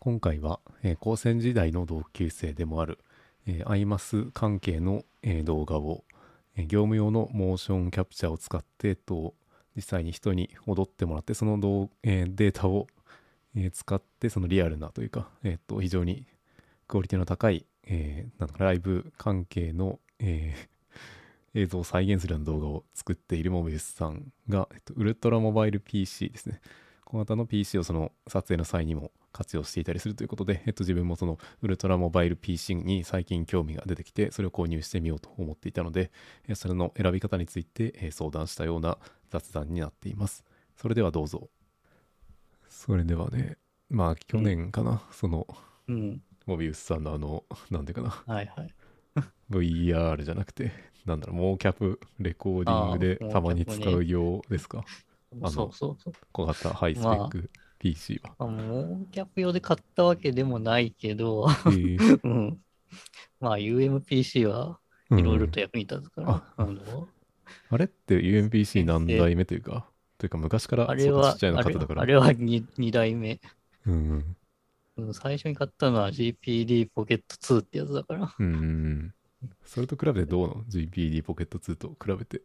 今回は、えー高専時代の同級生でもある、えーアイマス関係の、えー動画を、え業務用のモーションキャプチャーを使って、えっと、実際に人に踊ってもらってその動、えデータを、え使ってそのリアルなというか、えっと非常にクオリティの高い、えーなんかライブ関係の、え映像を再現するような動画を作っているモビウスさんが、えっと、ウルトラモバイル PC ですね。小型の PC をその撮影の際にも活用していたりするということで、えっと、自分もそのウルトラモバイル PC に最近興味が出てきて、それを購入してみようと思っていたので、えそれの選び方についてえ相談したような雑談になっています。それではどうぞ。それではね、まあ去年かな、そのうん。モビウスさんのあの、なんていうかな、はいはい。VR じゃなくて、なんだろう、モーキャプレコーディングでたまに使う用ですか？のそうそうそう。小型ハイスペック PC は。まあ、モーキャップ用で買ったわけでもないけど、えーうん。まあ UMPC はいろいろと役に立つから、あの、あれって UMPC 何代目というか、というか昔からちあれは、っちゃいのあれ買ってたから。あれは 2, 二代目。うん。うん最初に買ったのは GPD ポケット2ってやつだから。うんうん。それと比べてどうなの ?GPD ポケット2と比べて。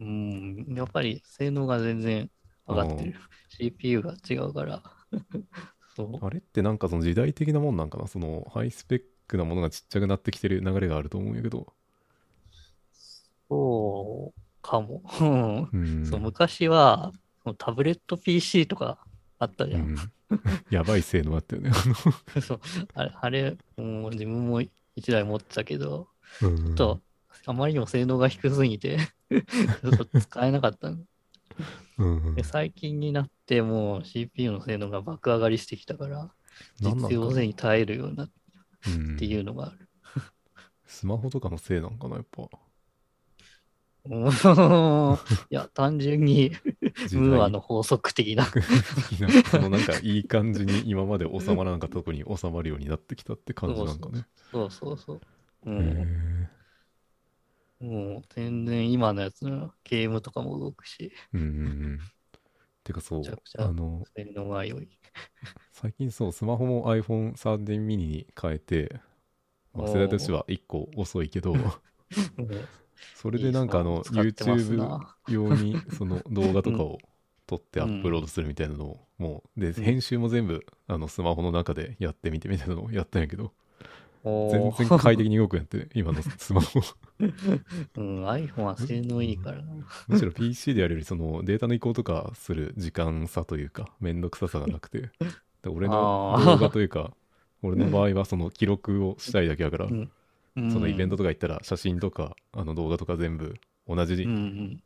うん、やっぱり性能が全然上がってる。CPU が違うから。そう。あれってなんかその時代的なもんなんかな？そのハイスペックなものがちっちゃくなってきてる流れがあると思うんやけど。そうかも。うん うん。そう昔はタブレット PC とかあったじゃん。うん。やばい性能あったよね。そうあれ、あれもう自分も一台持ってたけど、あのちょっとあまりにも性能が低すぎてちょっと使えなかったの。うんで最近になってもう CPU の性能が爆上がりしてきたから、実用性に耐えるようになっうんていうのがある。スマホとかのせいなんかなやっぱ。う んいや、単純にムーアの法則的な。そのなんかいい感じに今まで収まらなかったとこに収まるようになってきたって感じなんかね。そうそうそう。うへん、ーもう全然今のやつのゲームとかも動くし、うんうんうん。てかそうめちゃくちゃあの。最近そうスマホも iPhone13 mini に変えて、まあ、おー世代としては1個遅いけどうん それでなんかあのいいスマホ使ってます YouTube な用にその動画とかを撮ってアうんップロードするみたいなのをもうでん編集も全部あのスマホの中でやってみてみたいなのをやったんやけどお全ー然快適に動くんやって今のスマホ。うん、iPhone は性能いいからな。むしろ PC でやるよりそのデータの移行とかする時間差というかめんどくささがなくて。で俺の動画というか俺の場合はその記録をしたいだけだから、うん。そのイベントととか行ったら写真とかあの動画とか全部同じ。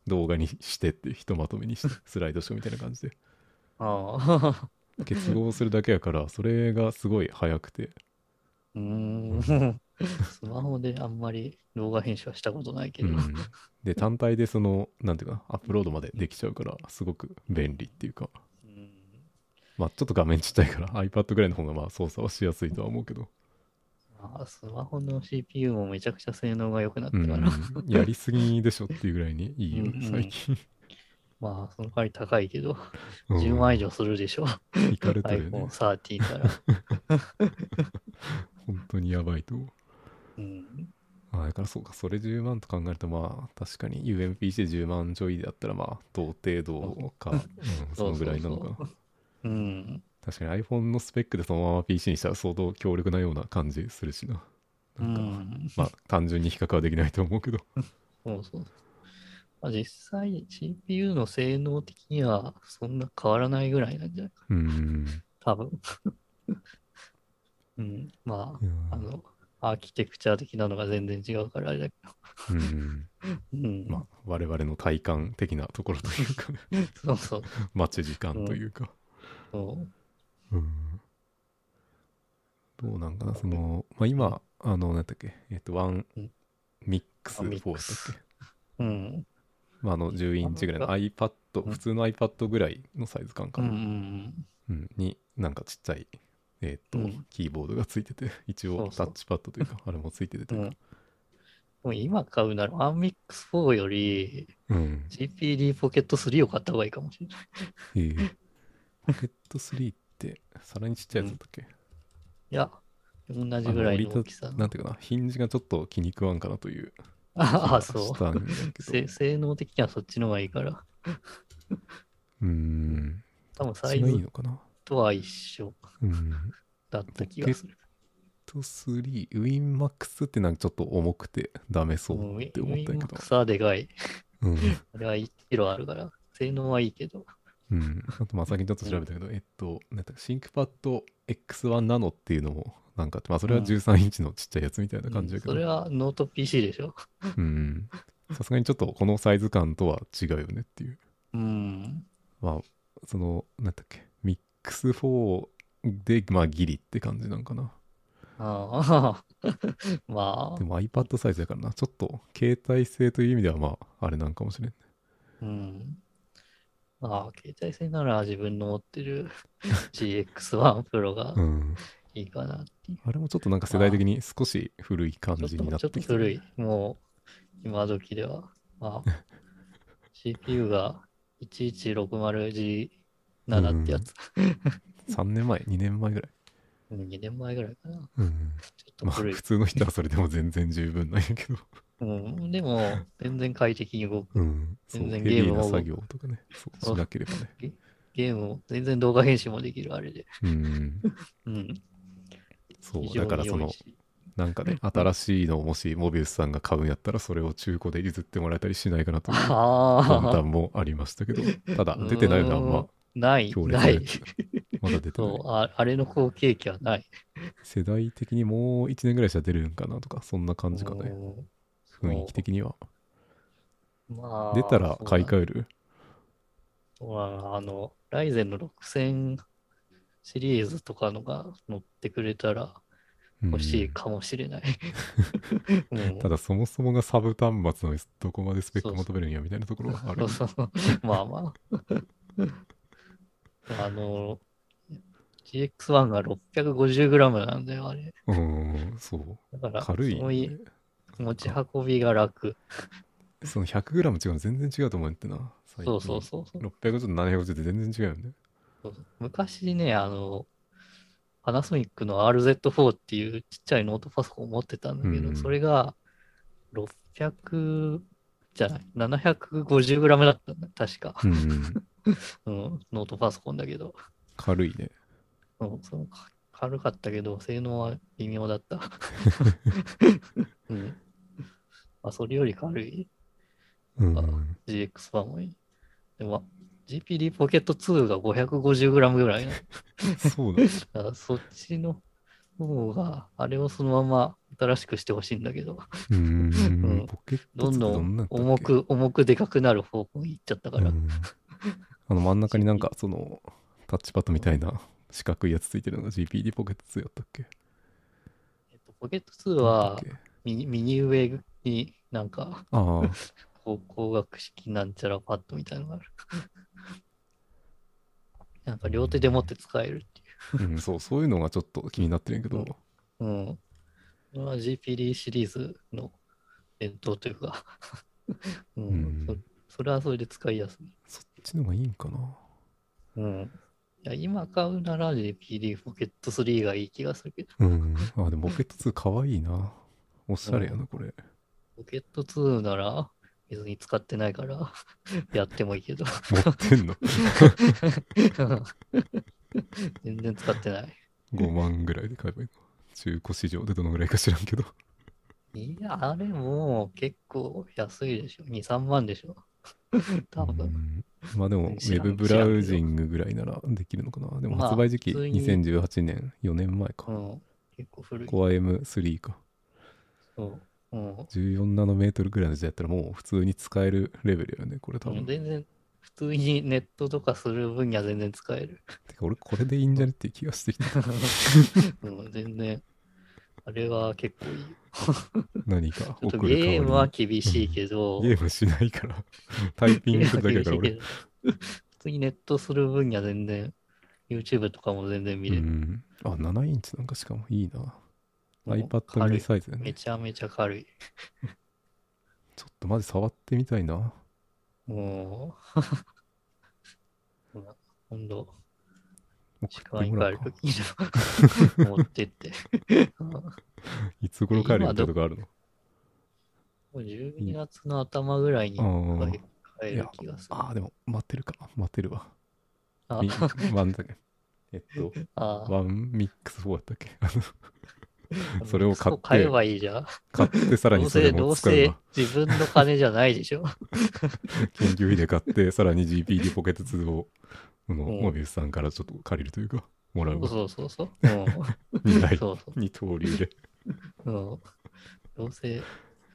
動画にしてってひとまとめにしてスライドショーみたいな感じで。ああ。結合するだけやからそれがすごい早くてうーん。スマホであんまり動画編集はしたことないけど。うんで単体でそのなんていうかなアップロードまでできちゃうからすごく便利っていうかうんまあちょっと画面ちっちゃいから iPad ぐらいの方がまあ操作はしやすいとは思うけどあスマホの CPU もめちゃくちゃ性能が良くなったうんから。やりすぎでしょっていうぐらいにいいようんうん最近まあ、その代わり高いけど、うん10万以上するでしょ。いかれてるよね iPhone13 から。本当にやばいと思ううん。あだからそうかそれ10万と考えるとまあ確かに UMPC10 万ちょいだったらまあ同程度か、うん、そのぐらいなのかなそうそうそううん。確かに iPhone のスペックでそのまま PC にしたら相当強力なような感じするしなうなんか、ん。まあ単純に比較はできないと思うけどそうそう。まあ、実際 CPU の性能的にはそんな変わらないぐらいなんじゃないか。うん多分。うん。まあ、あの、アーキテクチャ的なのが全然違うからあれだけうんど。うん。まあ我々の体感的なところというか。ね そうそう。待ち時間というか、そう。うん。どうなんかなその、まあ、今あの何だっけえっとワンうん。ミックスあミ4だっけ？うん。まあ、あの10インチぐらいの iPad、うん普通の iPad ぐらいのサイズ感かな、うんうん。うん。になんかちっちゃい、えーっとうんキーボードがついてて 一応タッチパッドというか あれもついててとうん。いうかうん。今買うなら 1MIX4 よりうん、GPD ポケット3を買った方がいいかもしれない。えーポケット3っって、さらにちっちゃいやつだったっけ、いや、同じぐらいの大きさの。なんていうかな、ヒンジがちょっと気に食わんかなというああ、気そう。性能的にはそっちの方がいいから。うーん。多分サそっちがいいイズのかな？とは一緒うん。だった気がする。と3、ウィンマックスってなんかちょっと重くてダメそうって思ったけどウィンマック。スはでかい。うん。あれは1キロあるから、性能はいいけど。うん。あと、まあ、先にちょっと調べたけど、えっと、なんだシンクパッド X1 ナノっていうのも、なんかまあ、それはうん13インチのちっちゃいやつみたいな感じだけど、それはノート PC でしょ。うん。さすがにちょっとこのサイズ感とは違うよねっていう。うん。まあ、その、なんだっけ、ミックス4で、まあ、ギリって感じなんかな。あ あ。まあで、も iPad サイズだからな、ちょっと携帯性という意味では、まあ、あれなんかもしれんね。うん。まあ、携帯性なら自分の持ってる GX1 Pro がうん。いいかなっていう。あれもちょっとなんか世代的に少し古い感ちょっじになと、ちょってとっきてる古い。もう、今時では。まあ、CPU が 1160G7 ってやつ。3年前、2年前ぐらい。2年前ぐらいかな。うん。まあ、ちょっと古い普。通の人はそれでも全然十分なんやけど。うん、でも、全然快適に動く。うん。全然ゲーム作業とかね、そうしなければね。ゲームも、全然動画編集もできる、あれで。うん。うん。そう、だからそのなんかね、新しいのをもしモビウスさんが買うんやったら、それを中古で譲ってもらえたりしないかなという魂ああ、胆もありましたけど、ただ、出てないよね、あんま。ない、なない。まだ出てないそう。あ、あれの後継機はない。世代的にもう1年ぐらいしたら出るんかなとか、そんな感じかね。うん雰囲気的には。まあ、出たら買い替ええるあの、ライゼンの6000シリーズとかのが乗ってくれたら欲しいかもしれない。うん ただそもそもがサブ端末のどこまでスペック求めるんやみたいなところがある。そうそうまあまあ。あの、GX1 が 650g なんだよ、あれ。うん、そう。だから、軽いね、持ち運びが楽。その 100g 違うの全然違うと思うってな。そうそうそうそう。650と750って全然違うよね。そうそう昔ね、あの、パナソニックの RZ4 っていうちっちゃいノートパソコンを持ってたんだけど、うんそれが600じゃない、750g だったんだ、確か。うん、うん、ノートパソコンだけど。軽いね。うん、そのか軽かったけど、性能は微妙だった。うん。まあ、それより軽いうん。あ GX1 もいい。でも、GPD ポケット2が 550g ぐらいな。そうだ。だからそっちの方が、あれをそのまま新しくしてほしいんだけど、ううんん。ポケット2どんどどん重く、重くでかくなる方向に行っちゃったから。うんあの真ん中になんかそのタッチパッドみたいな四角いやつついてるのが GPD ポケット2やったっけ？えっと、ポケット2は右右上になんかあ光学 式なんちゃらパッドみたいなのがある。なんか両手で持って使えるってう。ん、そう、そういうのがちょっと気になってるんやけど、うん。いう。うん。これは GPD シリーズの伝統というか、うん。うん。そ、それはそれで使いやすい。そっちの方がいいんかな。うん。いや、今買うなら GPD ポケット3がいい気がするけど、うん。あ、でもポケット2かわいいな。おしゃれやな、これ。ポケット2なら別に使ってないから やってもいいけど、持ってんの？全然使ってない。?5 万ぐらいで買えばいいの。中古市場でどのぐらいか知らんけど。いや、あれも結構安いでしょ。2、3万でしょ。多分。うんまあでも、ウェブブラウジングぐらいならできるのかな？でもまあ発売時期普通に2018年、4年前うか。ん。結構古い。Core M3 か。そう。うん。14ナノメートルぐらいの時代やったらもう普通に使えるレベルやね、これ多分。全然、普通にネットとかする分には全然使える。てか俺これでいいんじゃねっていう気がしてきた。うん、全然。あれは結構いいよ。何か？ゲームは厳しいけど、ゲームしないから。タイピングするだけだから俺。普通にネットする分には全然、YouTube とかも全然見うれる。ん。あ、7インチなんかしかもいいな。iPad 軽 mini いサイズだね。めちゃめちゃ軽い。ちょっとマジ触ってみたいな。もう、ほんと、実家に帰るときに持ってって。うんもいつ頃帰る予定とかあるの？う12月の頭ぐらいに帰る気がする。ああ、でも待ってるかな。待ってるわ。あみワンだけ。えっと、あワンミックス4だったっけ？あのあそれを買ってそう買えばいいじゃん。買ってさらどうにそれせ、どうも使うせわ。自分の金じゃないでしょ。研究費で買って、さらに GPD ポケット2を、モビウスさんからちょっと借りるというか、もらうわ。そうそうそう。うん二台。二刀流で。うん、どうせ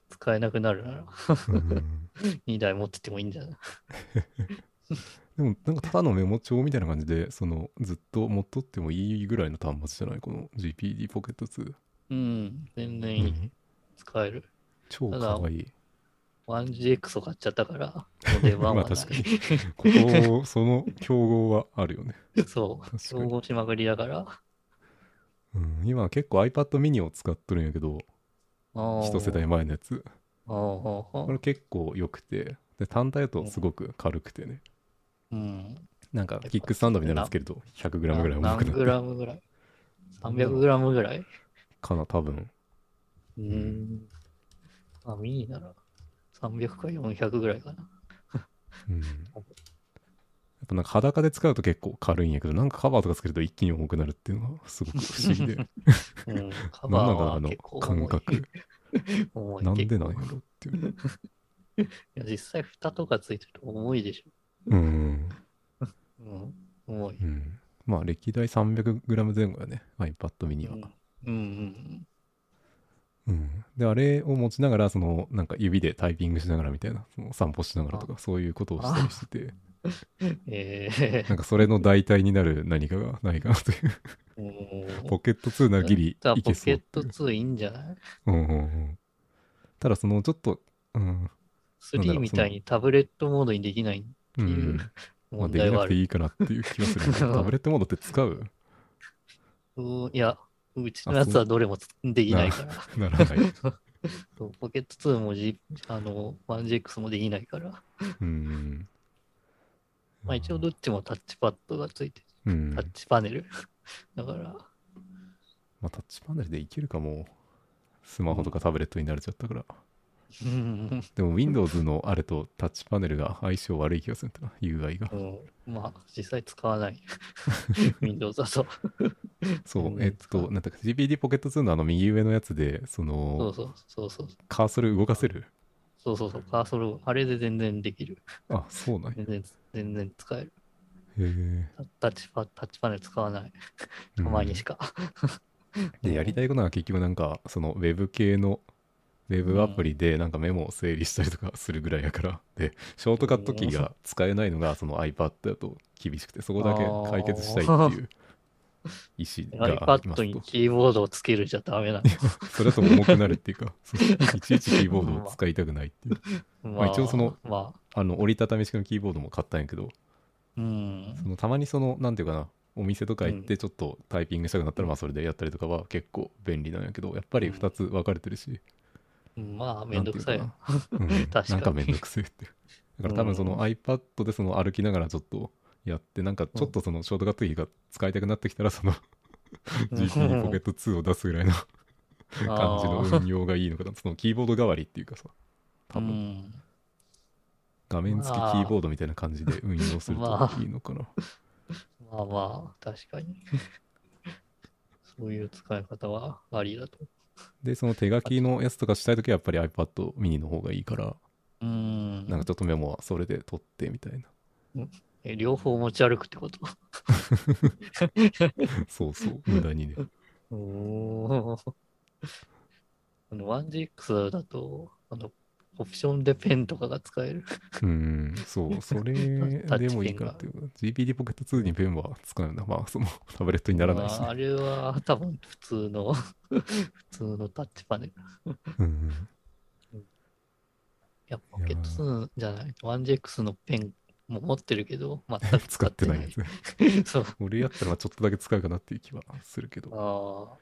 使えなくなるなら、うん2台持っててもいいんじゃない でもなんかただのメモ帳みたいな感じで、そのずっと持っとってもいいぐらいの端末じゃない？この GPD ポケット2。うん、全然いい。うん使える。超かわいい。1GX を買っちゃったから、もう出番はない。まあ確かにここ、その競合はあるよね。そう。競に。合しまくりだから。うん、今結構 iPad mini を使っとるんやけど、一一世代前のやつ。ああ、ああこれ結構良くて、で単体だとすごく軽くてね。うん。なんかキックスタンドみたいなのつけると 100g ぐらい重くな何グラムぐらい ?300 グラムぐらい？かな、多分。うん。あ、ミニなら300か400ぐらいかな。うん。やっぱなんか裸で使うと結構軽いんやけど、なんかカバーとかつけると一気に重くなるっていうのがすごく不思議で。うん。カバーはあの結構重い。感覚。重いなんでなんやろっていう。いや実際蓋とかついてると重いでしうん。ょ。うん。重い。うん。まあ歴代 300g 前後やね、iPad mini は。うんうんうん。で、あれを持ちながら、その、なんか指でタイピングしながらみたいな、その散歩しながらとか、そういうことをしたりしてて、うん。え なんかそれの代替になる何かがないかなという。えー。ポケット2ならギリいけそうケットっていう。2いいんじゃない？うんうんうん。ただそのちょっと、うん、なんだろ ?3 うみたいにタブレットモードにできないっうん、ていうまあ、問できなくてい題はある。いかなっていう気がする。タブレットモードって使う？うんいや、うちのやつはどれもつできないから。な らない。そうポケット2も、G、あの 1GX もできないから。うん。まあ一応どっちもタッチパッドがついてる。うん。タッチパネル。だから、まあ、タッチパネルでいけるかも。スマホとかタブレットに慣れちゃったから。うんでも Windows のあれとタッチパネルが相性悪い気がするんだな、UI が。うん、まあ実際使わない。Windows だと。そうう、んえっと、なんだか GPD ポケット2のあの右上のやつで、そそうの、そうそうそう。カーソル動かせる？そうそうそう。カーソル、あれで全然できる。あ、そうなんや。全然、全然使える。へタタッチパタッチパネル使わない。え。たまにしか。で、やりたいことは結局なんか、そのウェブ系の、ウェブアプリでなんかメモを整理したりとかするぐらいやから、で、ショートカットキーが使えないのがその iPad だと厳しくて、そこだけ解決したいっていう意思が iPad にと。キーボードをつけるじゃダメな それだと重くなるっていうか、いちいちキーボードを使いたくないっていう。の。まあ一応その、まあ、あの、折りたたみ式のキーボードも買ったんやけど、うん。そのたまにその、なんていうかな、お店とか行ってちょっとタイピングしたくなったら、まあそれでやったりとかは結構便利なんやけど、やっぱり2つ分かれてるし、まあ、めんどくさいよ。うん 確かになんかめんどくせえって。だから多分その iPad でその歩きながらちょっとやって、なんかちょっとそのショートカットキーが使いたくなってきたら、その GP ポケット2を出すぐらいの 感じの運用がいいのかな。そのキーボード代わりっていうかさ、多分うん。画面付きキーボードみたいな感じで運用するまあといいのかな。まあまあ、確かに。そういう使い方はありだと。で、その手書きのやつとかしたいときはやっぱり iPad mini の方がいいから、うん。なんかちょっとメモはそれで取ってみたいな。え両方持ち歩くってこと？そうそう、無駄にね。おお。あの、1GX だと、あの、オプションでペンとかが使える。うん、そう、それでもいいかなっていう。GPD ポケット2にペンは使うな。まあ、そのタブレットにならないしね。まああれは多分普通の、普通のタッチパネル。いうん、や、ポケット2じゃない。1GX のペンも持ってるけど、全く使っ使っててないい。なやつね。そう。俺やったらちょっとだけ使うかなっていう気はするけど。ああ。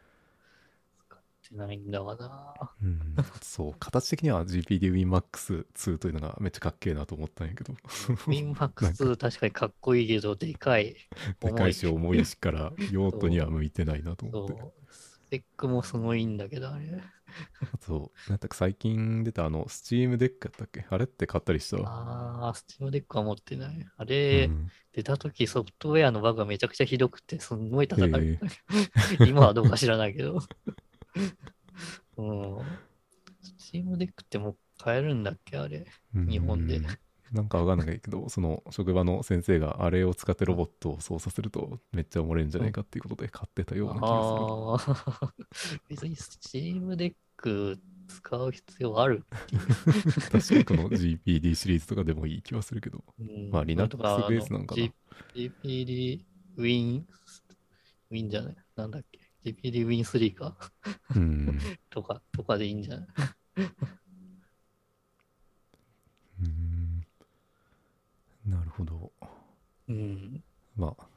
使ってってないんだわな。うん、そう、形的には GPD WinMax2 というのがめっちゃかっけえなと思ったんやけど、 Win Max確かにかっこいいけど、でかい。でかいし重いしから 用途には向いてないなと思って。スペックもすごいんだけど、あれ。あと、なんだか最近出たあの、Steam デックやったっけ？あれって買ったりしたああ、 Steam Deck は持ってない。あれ、うん出た時ソフトウェアのバグがめちゃくちゃひどくて、すんごい叩かれてた。今はどうか知らないけど。うん。 Steam Deck ってもう買えるんだっけ？あれ。うん日本でなんかわかんないけど、その職場の先生があれを使ってロボットを操作するとめっちゃおもれるんじゃないかっていうことで買ってたような気がああ。別に Steam Deck 使う必要あるする。確かにこの GPD シリーズとかでもいい気はするけど。うんまあ Linux ベースなんかな GPD Win、Win じゃない？なんだっけ ?GPD Win3 か？うん。とか、とかでいいんじゃないうんなるほど。うん。まあ。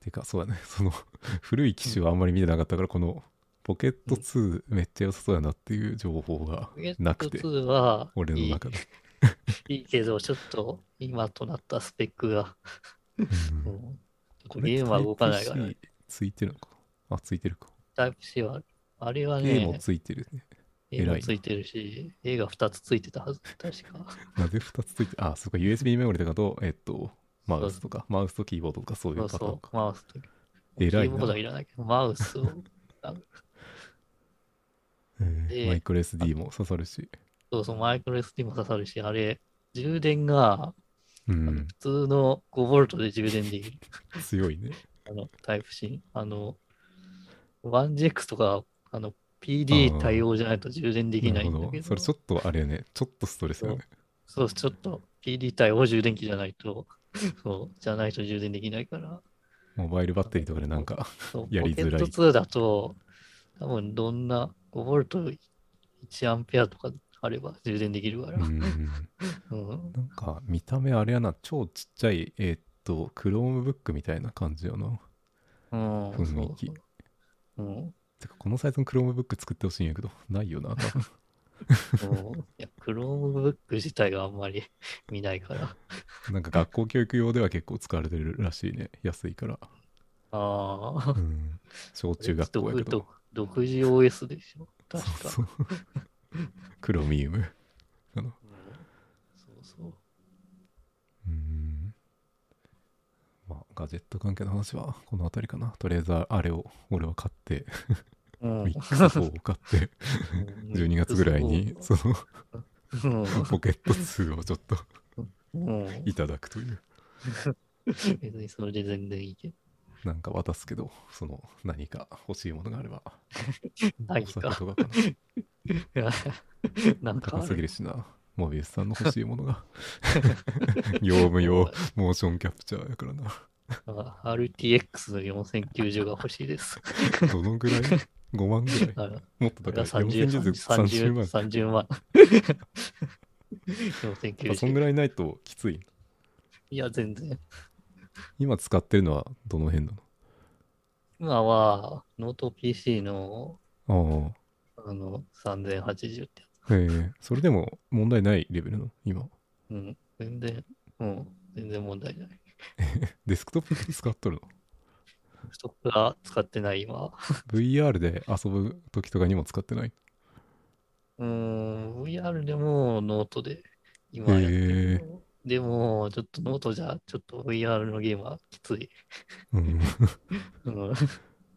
てか、そうだね。その古い機種はあんまり見てなかったから、このポケット2めっちゃ良さそうやなっていう情報がなくて、2は俺の中で。いいけど、ちょっと今となったスペックが、うんゲームは動かないから、Type-C ついてるのか。あ、ついてるか。タイプ C は、あれは A もね、ついてるね。A もついてるし、A が2つついてたはず、確か。なぜ2つついて、あ、そうか、USB メモリとかと、えっと、マウスとか、マウスとキーボードとかそういそうパターンか。う、マウスと。偉いなキーボードはいらないけど、マウスを、あえーでマイクロ SD も刺さるし。そうそう、マイクロ SD も刺さるし、あれ、充電が、うん普。通の 5V で充電できる。強いね。あの、タイプ C。あの、1GX とか、あの、PD 対応じゃないと充電できないんだけど、それちょっとあれよね。ちょっとストレスよね。そう、ちょっと。PD 対応充電器じゃないと、そう、じゃないと充電できないから、モバイルバッテリーとかでなんか、やりづらい。ポケット2だと、多分どんな 5V1A とかあれば充電できるから。うん。うんなんか、見た目あれやな、超ちっちゃい、えーっと、Chromebook みたいな感じよな。うん、雰囲気。そうそう。うんてか、このサイズの Chromebook 作ってほしいんやけど、ないよな、多分。うんいや、Chromebook 自体があんまり 見ないから。なんか学校教育用では結構使われてるらしいね。安いから。ああう、ん。小中学校やけど。独独自 OS でしょ？確か。そうそう。クロミウム。あのうんそうそう。うん。まあ、ガジェット関係の話はこの辺りかな。とりあえずあれを俺は買って、うんミックス4を買って、12月ぐらいにそのうんポケット2をちょっとうんいただくという。別にそれで全然いいけど。なんか渡すけど、その何か欲しいものがあれば、何か。とかかな。い やなんかあ高すぎる。るしな。モビウスさんの欲しいものが。業務用モーションキャプチャーやからな。あ RTX の4090が欲しいです。どのぐらい？?5 万ぐらいあのもっと高い。30 4030 30万。30万。あ そんぐ4090。らいないときつい。いや、全然。今使ってるのはどの辺な今は、ノート PC の、のあの、3080ってやああ。へえ。それでも問題ないレベルの？今。つ。うん。全然、うん。全然問題ない。デスクトップ使っとるの？スクトップは使ってない今。?VR で遊ぶ時とかにも使ってない？うーん、VR でもノートで今やってるけど。でも、ちょっとノートじゃ、ちょっと VR のゲームはきつい。うん。うん。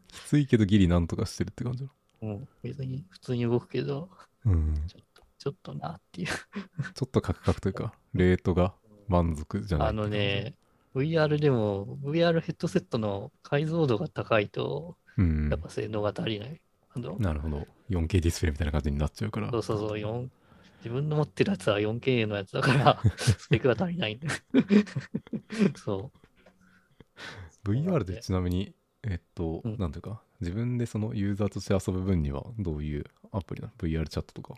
きついけどギリなんとかしてるって感じなうん、別に普通に動くけど、の。うん。ちょっと、ちょっとなっていう。ちょっとカクカクというか、レートが満足じゃないあのね、VR でも、VR ヘッドセットの解像度が高いと、うんやっ。ぱ性能が足りない。あのなるほど。4K ディスプレイみたいな感じになっちゃうから。そうそうそう、4自分の持ってるやつは 4K のやつだから、スペックが足りない んだよ。そ VR でちなみに、えっと、うんなんていうか、自分でそのユーザーとして遊ぶ分にはどういうアプリなの ?VR チャットとか。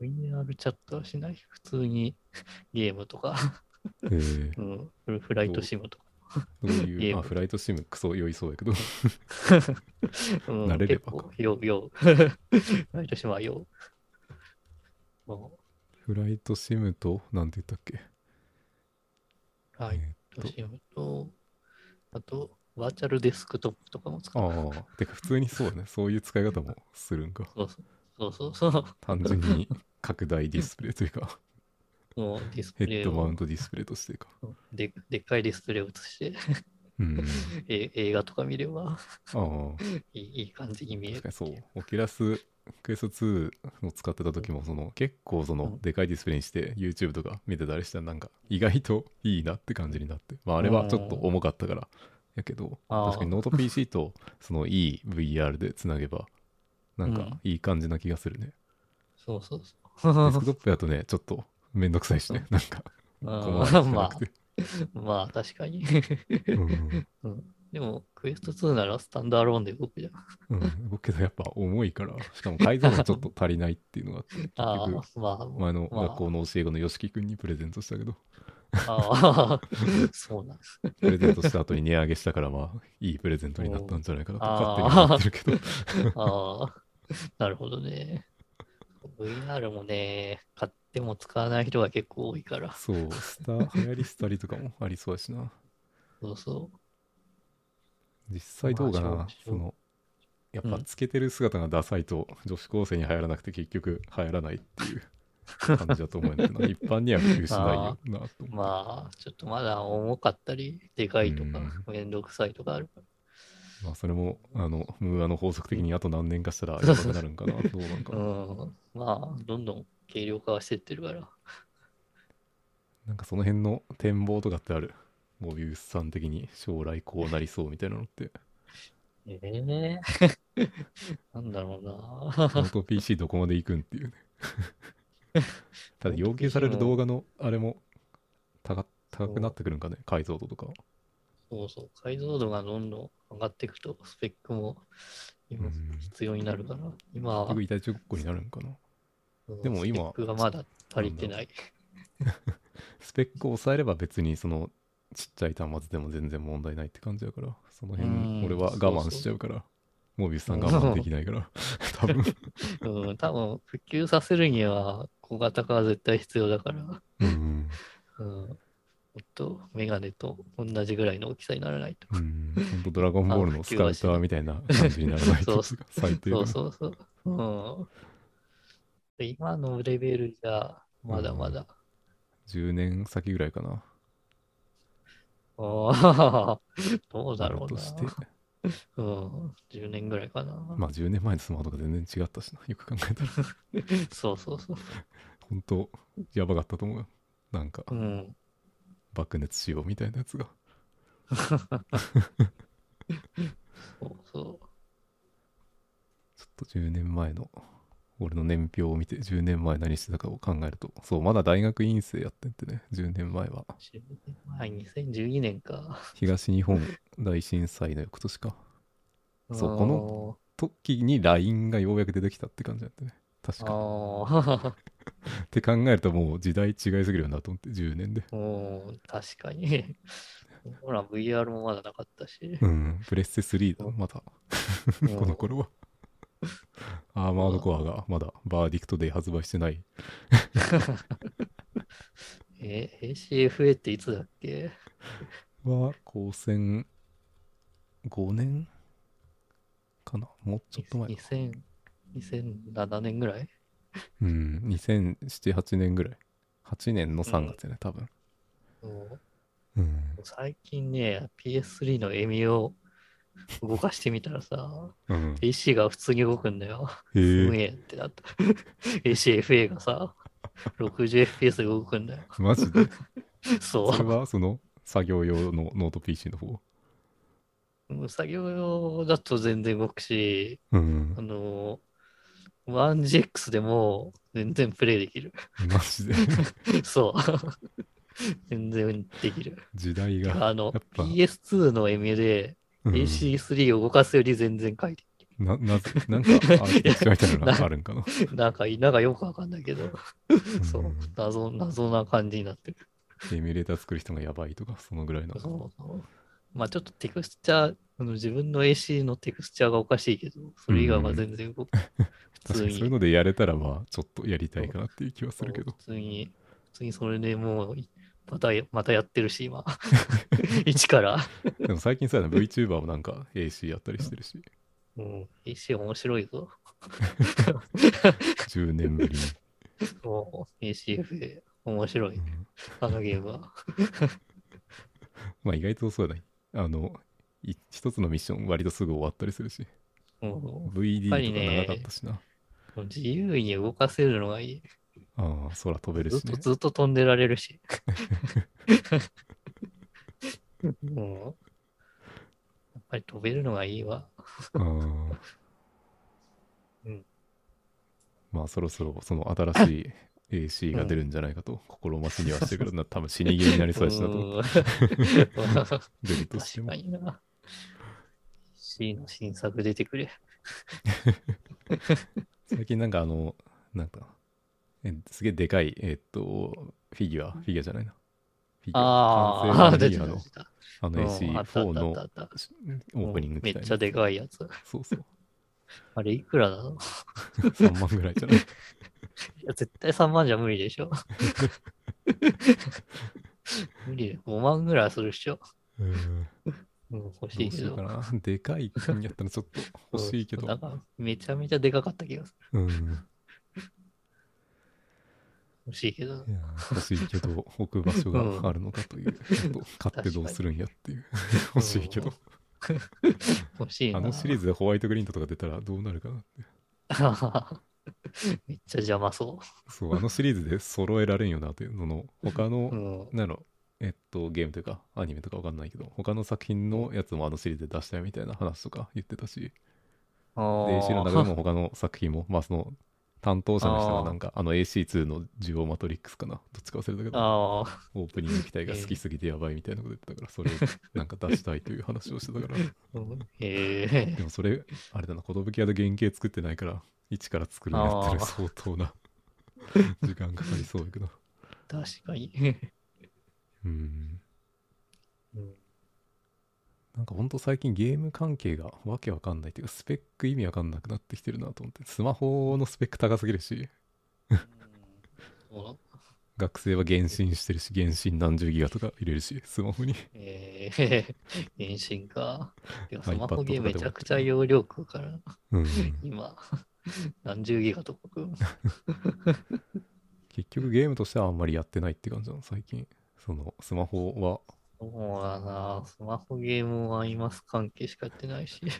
う。VR チャットはしない。普通にゲームとか、えー、うん、フフライトシムとか。どういう、ゲームあ、フライトシムクソ酔いそうやけど。うん慣れればか結構、よう、よう。毎年はフライトシムと、なんて言ったっけ？う、はい。えーっとシムと、あと、バーチャルデスクトップとかも使う。ああ、てか普通にそうね。そういう使い方もするんか。そうそうそうそう。単純に拡大ディスプレイというか、もうディスプレイをッドマウントディスプレイとしてか。ででっかいディスプレイを映して、うん。え映画とか見ればいいいい感じに見える。確かにそう。 Oculus Quest 2を使ってた時も、その結構そうのんでかいディスプレイにして YouTube とか見てたりしたらなんか意外といいなって感じになって。まああれはちょっと重かったから。やけど、確かにノート PC とそのいい VR でつなげば、なんかうんいい感じな気がするね。そうそうデそう。スクトップやとね、ちょっとめんどくさいしね。なんか、あまあ。まあ確かに。うんうんでも、クエスト2ならスタンドアローンで動くじゃん。うん、僕けどやっぱ重いから、しかも解像度ちょっと足りないっていうのがあって、結あ局、あ、まあ、前のまあ学校の教え子の YOSHIKI 君にプレゼントしたけど、ああ、そうなんです。プレゼントした後に値上げしたから、まあ、いいプレゼントになったんじゃないかなと勝手に思ってるけど、ああ、なるほどね。VR もね、買っても使わない人が結構多いから。そう、スター、流行りスタリとかもありそうやしな。そうそ実際どうかなまあその、やっぱうんつけてる姿がダサいと女子高生に流行らなくて結局流行らないっていう 感じだと思うんだけどな、一般には普及しないよなと。まあ、ちょっとまだ重かったり、でかいとかうん、めんどくさいとかあるかまあ、それも、あの、ムーアの法則的にあと何年かしたらやばくなるんかな、どうなんから。な。うん。まあ、どんどん軽量化はしてってるから。なんかその辺の展望とかってある？モビウスさん的に将来こうなりそうみたいなのって。ええ なんだろうな。ノート PC どこまで行くんっていうね。ただ要求される動画のあれも高高くなってくるんかね、解像度とか。そうそう、解像度がどんどん上がっていくと、スペックも今うん必要になるから、今は結局、痛ちごっこになるんかな。うんでも今スペックがまだ足りてない。スペックを抑えれば別にそのちっちゃい端末でも全然問題ないって感じだから、その辺うん俺は我慢しちゃうから、モビウスさん我慢できないから、多分。うん、多分普及させるには小型化は絶対必要だから、うん。うん、もっとメガネと同じぐらいの大きさにならないと。うん。ほんとドラゴンボールのスカウターみたいな感じにならないと そうそうそうそう。うん、で今のレベルじゃ、まだまだ。10年先ぐらいかな。あー どうだろうな。うん、10年ぐらいかな。まあ10年前のスマホとか全然違ったしな。よく考えたら。そうそうそう。本当やばかったと思うよ。なんかうん。爆熱しようみたいなやつが。そうそちょっと10年前の俺の年表を見て10年前何してたかを考えると、そう、まだ大学院生やってんってね、10年前は。う。10年前、2012年か。東日本大震災の翌年か。そうこの。時に LINE がようやく出てきたって感じだったね。確あか。あ、って考えるともう時代違いすぎるよなと思って、10年で。もう、確かに。ほら、VR もまだなかったし。うん、プレステ3だ、まだ。うん この頃は。アーマードコアがまだバーディクトで発売してない。え、ACFA っていつだっけ？は、高専5年かな？もうちょっと前か。2000 2007年ぐらい？うん、2007、8年ぐらい。8年の3月やね、多分。もうん。う最近ね、PS3 のエミを動かしてみたらさ、うん、AC が普通に動くんだよ。へえ、すげえってなった。ACFA がさ、60fps で動くんだよ。マジで？そそれはその作業用のノート PC の方？う。作業用だと全然動くし、うんあ。の、1GX でも全然プレイできる。マジで？そう。全然できる。時代が。あのやっ、ぱ PS2 のエミュでうん AC3 を動かすより全然快適。な、なぜ、なんかアーキテクチャみたいなのがあるんかな。なんか、なんかよくわかんないけど、そううん、謎、謎な感じになってる。エミュレーター作る人がやばいとか、そのぐらいの。そうそう。まあちょっとテクスチャー、あの自分の AC のテクスチャーがおかしいけど、それ以外は全然動く。普通にそういうに。のでやれたらまあちょっとやりたいかなっていう気はするけど普通に、普通にそれでもう、またや、またやってるし、今。一から。でも最近さ VTuber もなんか AC やったりしてるしうん、AC 面白いぞ。10年ぶりに、もう ACFA 面白い。うんあのゲームは。まあ意外とそうだねあのい一つのミッション割とすぐ終わったりするしも VD とか長かったしな、う自由に動かせるのがいい。ああ空飛べるずっとしねずっと飛んでられるし。もう、やっぱり飛べるのがいいわ。うん。まあそろそろその新しい AC が出るんじゃないかと心待ちにはしてるけどな。多分死にゲーになりそうやしなと。うん。出るとして確もかにな。C の新作出てくれ。最近なん。かあのなん。かえすげえでかいえっとフィギュアフィギュアじゃないなフィギュアああ、出版フィギュアのてた。あのうんあったあ AC4 った。あのオープニングみたいな。めっちゃでかいやつ。そうそう。あれいくらなの3万ぐらいじゃない？いや、絶対3万じゃ無理でしょ。無理。で5万ぐらいするっしょ。うん。うん、欲しど。いうけど。でかいんやったらちょっと欲しいけど。なんか、めちゃめちゃでかかった気がする。うん欲しいけど。欲しいけど 置く場所があるのかという、買ってどうするんやっていう。欲しいけど。欲しいな。あのシリーズでホワイトグリーントとか出たらどうなるかなって。めっちゃ邪魔そそうあのシリーズで揃えられんよなというのの他う。の、うん。なのえっとゲームというかアニメとかわかんないけど他の作品のやつもあのシリーズで出したいみたいな話とか言ってたし。あで AC の中でも他の作品もまあその担当者の人がなんかあの AC2 のジオマトリックスかな？どっちか忘れたけど。オープニング機体が好きすぎてやばいみたいなこと言ってたからそれをなんか出したいという話をしてたから。でもそれあれだな寿屋で原型作ってないから一から作るんやったら相当な 時間かかりそうやけど。確かに。うん。うんなんかほんと最近ゲーム関係がわけわかんないっていうかスペック意味わかんなくなってきてるなと思ってスマホのスペック高すぎるし。学生は原神してるし原神何十ギガとか入れるしスマホに。ええ、原神か。いや、スマホゲームめちゃくちゃ容量食うから、うん。今、何十ギガとか食う。結局ゲームとしてはあんまりやってないって感じなの最近。そのスマホはそうだな、スマホゲームはアイマス関係しかやってないし。例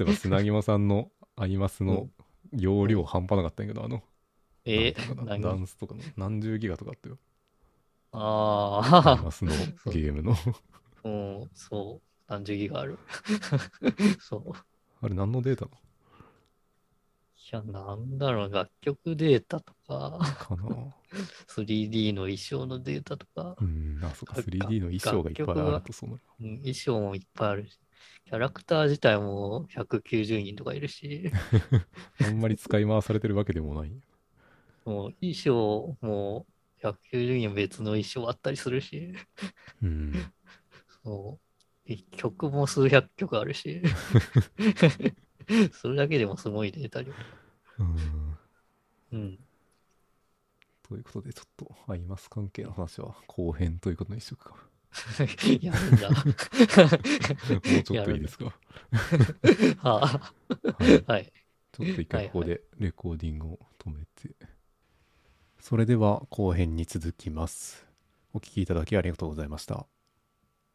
えば砂肝さんのアイマスの容量半端なかったんやけどあのえなんていうのかな何？ダンスとかの何十ギガとかあったよ。あアイあ、マスのゲームの。うん、そう、何十ギガある？そう。あれ何のデータいや、なんだろう、楽曲データとか、かな。3D の衣装のデータとか、うんあそっかが 3D の衣装がいっぱいあるとそうなる。うん衣装もいっぱいあるし、キャラクター自体も190人とかいるし、あんまり使い回されてるわけでもない。もう衣装も190人別の衣装あったりするし、うん。そう。で曲も数百曲あるし、それだけでもすごいデータ量。うん。うん。ということでちょっとアイマス関係の話は後編ということにしとくか。やるんだ。もうちょっといいですか？あ はい。あはい。ちょっと一回ここでレコーディングを止めて、それでは後編に続きます。お聞きいただきありがとうございました